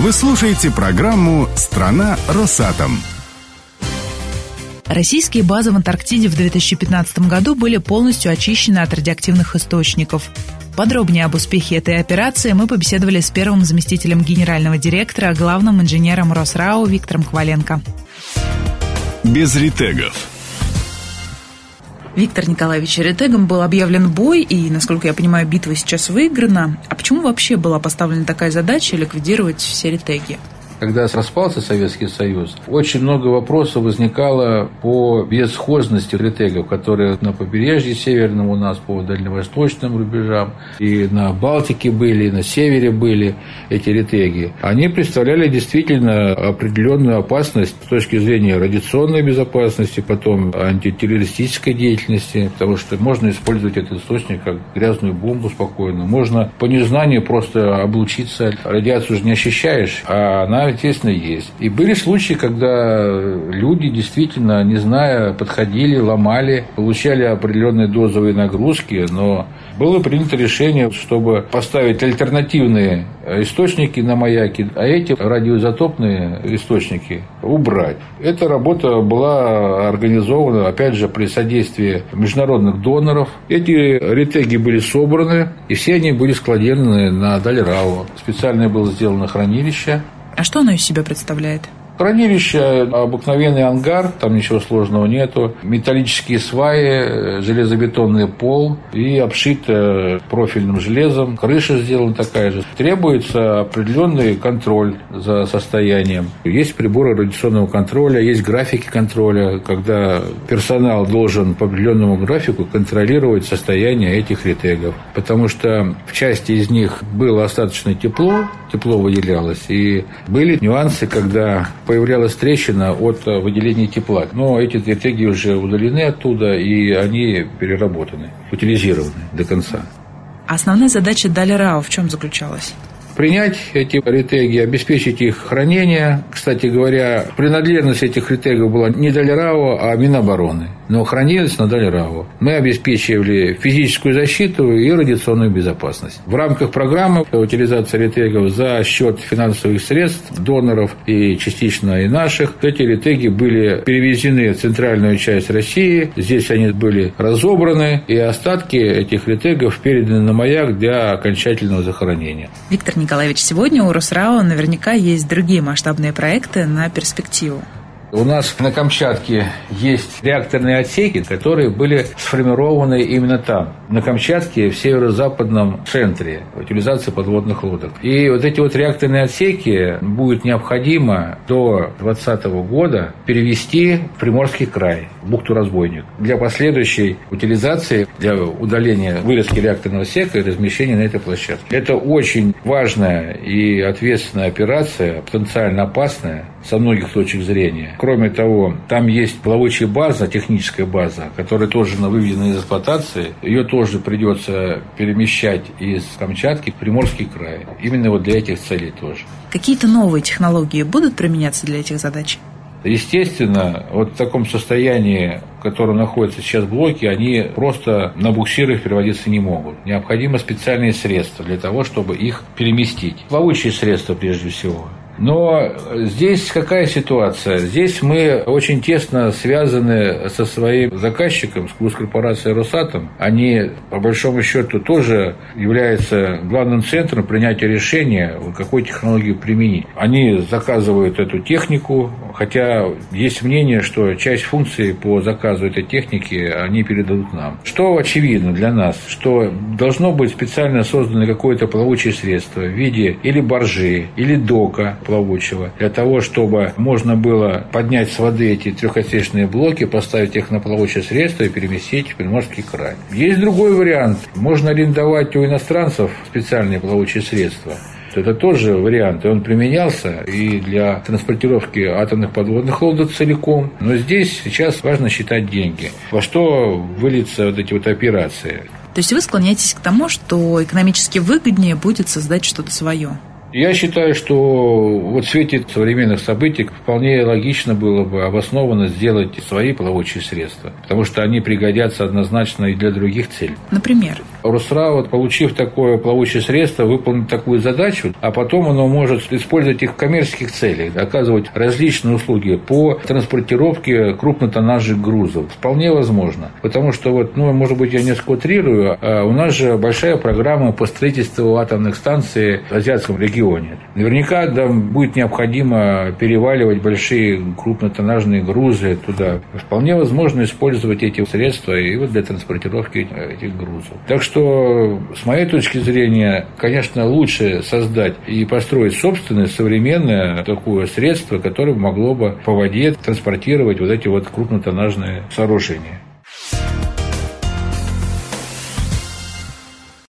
Вы слушаете программу «Страна Росатом». Российские базы в Антарктиде в 2015 году были полностью очищены от радиоактивных источников. Подробнее об успехе этой операции мы побеседовали с первым заместителем генерального директора, главным инженером Росрау Виктором Хваленко. Без ретегов. Виктор Николаевич Ретегом был объявлен бой, и, насколько я понимаю, битва сейчас выиграна. А почему вообще была поставлена такая задача ликвидировать все ретеги? Когда распался Советский Союз, очень много вопросов возникало по бесхозности ретегов, которые на побережье северном у нас, по дальневосточным рубежам, и на Балтике были, и на севере были эти ретеги. Они представляли действительно определенную опасность с точки зрения радиационной безопасности, потом антитеррористической деятельности, потому что можно использовать этот источник как грязную бомбу спокойно. Можно по незнанию просто облучиться. Радиацию же не ощущаешь, а она естественно, есть. И были случаи, когда люди действительно, не зная, подходили, ломали, получали определенные дозовые нагрузки, но было принято решение, чтобы поставить альтернативные источники на маяки, а эти радиоизотопные источники убрать. Эта работа была организована, опять же, при содействии международных доноров. Эти ретеги были собраны, и все они были складированы на Дальрау. Специально было сделано хранилище, а что оно из себя представляет? Хранилище, обыкновенный ангар, там ничего сложного нету. Металлические сваи, железобетонный пол и обшит профильным железом. Крыша сделана такая же. Требуется определенный контроль за состоянием. Есть приборы радиационного контроля, есть графики контроля, когда персонал должен по определенному графику контролировать состояние этих ретегов. Потому что в части из них было остаточно тепло, тепло выделялось, и были нюансы, когда появлялась трещина от э, выделения тепла. Но эти стратегии уже удалены оттуда, и они переработаны, утилизированы до конца. Основная задача Дали Рау в чем заключалась? принять эти ретеги, обеспечить их хранение. Кстати говоря, принадлежность этих ретегов была не Дальрао, а Минобороны, но хранились на Дальрао. Мы обеспечивали физическую защиту и радиационную безопасность. В рамках программы утилизации ретегов за счет финансовых средств, доноров и частично и наших, эти ретеги были перевезены в центральную часть России. Здесь они были разобраны, и остатки этих ретегов переданы на маяк для окончательного захоронения. Виктор Николаевич, сегодня у Росрао наверняка есть другие масштабные проекты на перспективу. У нас на Камчатке есть реакторные отсеки, которые были сформированы именно там, на Камчатке, в северо-западном центре утилизации подводных лодок. И вот эти вот реакторные отсеки будет необходимо до 2020 года перевести в Приморский край, в бухту Разбойник, для последующей утилизации, для удаления вырезки реакторного отсека и размещения на этой площадке. Это очень важная и ответственная операция, потенциально опасная со многих точек зрения. Кроме того, там есть плавучая база, техническая база, которая тоже выведена из эксплуатации. Ее тоже придется перемещать из Камчатки в Приморский край. Именно вот для этих целей тоже. Какие-то новые технологии будут применяться для этих задач? Естественно, вот в таком состоянии, в котором находятся сейчас блоки, они просто на буксирах переводиться не могут. Необходимы специальные средства для того, чтобы их переместить. Плавучие средства прежде всего. Но здесь какая ситуация? Здесь мы очень тесно связаны со своим заказчиком, с госкорпорацией «Росатом». Они, по большому счету, тоже являются главным центром принятия решения, какой технологию применить. Они заказывают эту технику, хотя есть мнение, что часть функций по заказу этой техники они передадут нам. Что очевидно для нас, что должно быть специально создано какое-то плавучее средство в виде или боржи, или дока, плавучего, для того, чтобы можно было поднять с воды эти трехотсечные блоки, поставить их на плавучее средство и переместить в Приморский край. Есть другой вариант. Можно арендовать у иностранцев специальные плавучие средства. Это тоже вариант, и он применялся и для транспортировки атомных подводных лодок целиком. Но здесь сейчас важно считать деньги. Во что выльются вот эти вот операции. То есть вы склоняетесь к тому, что экономически выгоднее будет создать что-то свое? Я считаю, что вот в свете современных событий вполне логично было бы обоснованно сделать свои плавучие средства, потому что они пригодятся однозначно и для других целей. Например? Русра, вот, получив такое плавучее средство, выполнит такую задачу, а потом оно может использовать их в коммерческих целях, оказывать различные услуги по транспортировке крупнотоннажных грузов. Вполне возможно. Потому что, вот, ну, может быть, я несколько утрирую, а у нас же большая программа по строительству атомных станций в азиатском регионе. Наверняка там будет необходимо переваливать большие крупнотоннажные грузы туда. Вполне возможно использовать эти средства и вот для транспортировки этих грузов. Так что, с моей точки зрения, конечно, лучше создать и построить собственное современное такое средство, которое могло бы по воде транспортировать вот эти вот крупнотоннажные сооружения.